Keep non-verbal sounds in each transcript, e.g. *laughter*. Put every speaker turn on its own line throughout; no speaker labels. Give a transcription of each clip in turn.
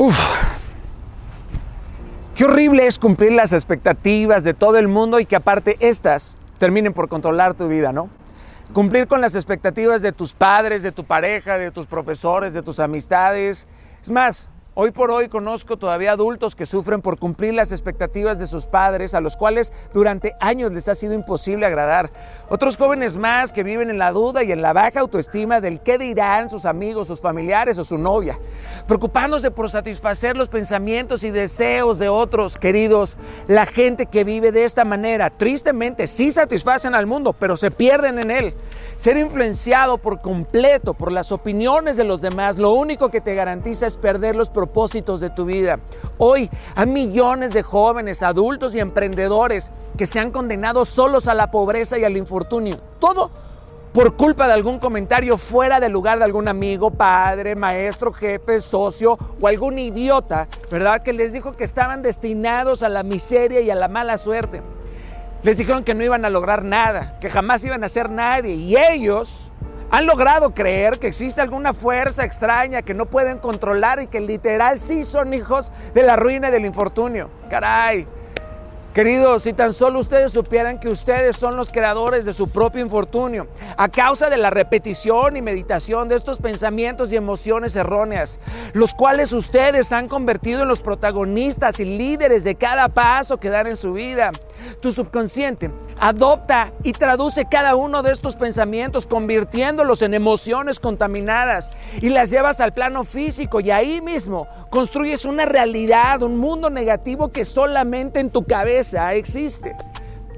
Uf. Qué horrible es cumplir las expectativas de todo el mundo y que aparte estas terminen por controlar tu vida, ¿no? Cumplir con las expectativas de tus padres, de tu pareja, de tus profesores, de tus amistades. Es más, Hoy por hoy conozco todavía adultos que sufren por cumplir las expectativas de sus padres, a los cuales durante años les ha sido imposible agradar. Otros jóvenes más que viven en la duda y en la baja autoestima del qué dirán sus amigos, sus familiares o su novia, preocupándose por satisfacer los pensamientos y deseos de otros. Queridos, la gente que vive de esta manera, tristemente, sí satisfacen al mundo, pero se pierden en él. Ser influenciado por completo por las opiniones de los demás, lo único que te garantiza es perder los propósitos de tu vida. Hoy hay millones de jóvenes, adultos y emprendedores que se han condenado solos a la pobreza y al infortunio. Todo por culpa de algún comentario fuera del lugar de algún amigo, padre, maestro, jefe, socio o algún idiota, ¿verdad? Que les dijo que estaban destinados a la miseria y a la mala suerte. Les dijeron que no iban a lograr nada, que jamás iban a ser nadie. Y ellos han logrado creer que existe alguna fuerza extraña que no pueden controlar y que literal sí son hijos de la ruina y del infortunio. Caray. Queridos, si tan solo ustedes supieran que ustedes son los creadores de su propio infortunio, a causa de la repetición y meditación de estos pensamientos y emociones erróneas, los cuales ustedes han convertido en los protagonistas y líderes de cada paso que dan en su vida. Tu subconsciente adopta y traduce cada uno de estos pensamientos, convirtiéndolos en emociones contaminadas y las llevas al plano físico y ahí mismo construyes una realidad, un mundo negativo que solamente en tu cabeza existe.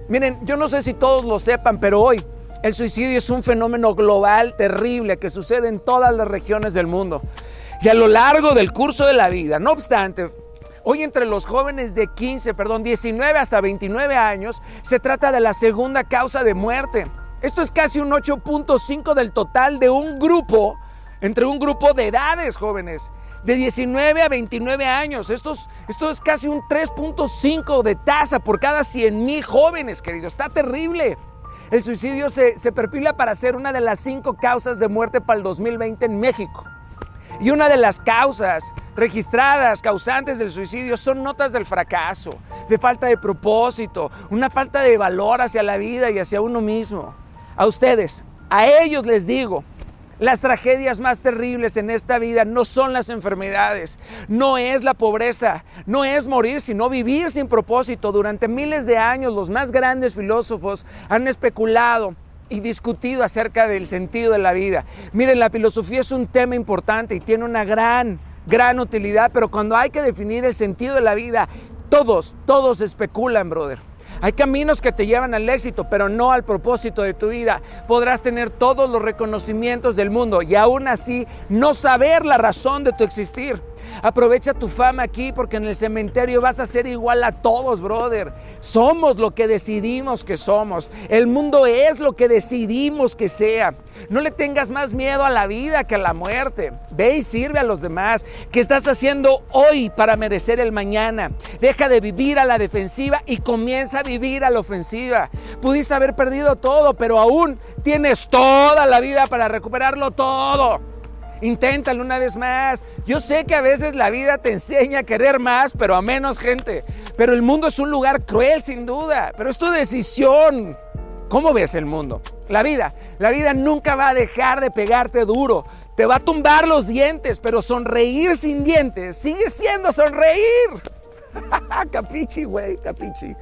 Miren, yo no sé si todos lo sepan, pero hoy el suicidio es un fenómeno global terrible que sucede en todas las regiones del mundo. Y a lo largo del curso de la vida, no obstante, hoy entre los jóvenes de 15, perdón, 19 hasta 29 años, se trata de la segunda causa de muerte. Esto es casi un 8.5 del total de un grupo, entre un grupo de edades jóvenes de 19 a 29 años. Esto es, casi un 3.5 de tasa por cada 100 mil jóvenes, querido. Está terrible. El suicidio se perfila para ser una de las cinco causas de muerte para el 2020 en México. Y una de las causas registradas causantes del suicidio son notas del fracaso, de falta de propósito, una falta de valor hacia la vida y hacia uno mismo. A ustedes, a ellos les digo, las tragedias más terribles en esta vida no son las enfermedades, no es la pobreza, no es morir, sino vivir sin propósito. Durante miles de años los más grandes filósofos han especulado y discutido acerca del sentido de la vida. Miren, la filosofía es un tema importante y tiene una gran, gran utilidad, pero cuando hay que definir el sentido de la vida, todos, todos especulan, brother. Hay caminos que te llevan al éxito, pero no al propósito de tu vida. Podrás tener todos los reconocimientos del mundo y aún así no saber la razón de tu existir. Aprovecha tu fama aquí porque en el cementerio vas a ser igual a todos, brother. Somos lo que decidimos que somos. El mundo es lo que decidimos que sea. No le tengas más miedo a la vida que a la muerte. Ve y sirve a los demás. ¿Qué estás haciendo hoy para merecer el mañana? Deja de vivir a la defensiva y comienza a vivir a la ofensiva. Pudiste haber perdido todo, pero aún tienes toda la vida para recuperarlo todo. Inténtalo una vez más. Yo sé que a veces la vida te enseña a querer más, pero a menos gente. Pero el mundo es un lugar cruel, sin duda. Pero es tu decisión. ¿Cómo ves el mundo? La vida. La vida nunca va a dejar de pegarte duro. Te va a tumbar los dientes, pero sonreír sin dientes sigue siendo sonreír. *laughs* capichi, güey, capichi.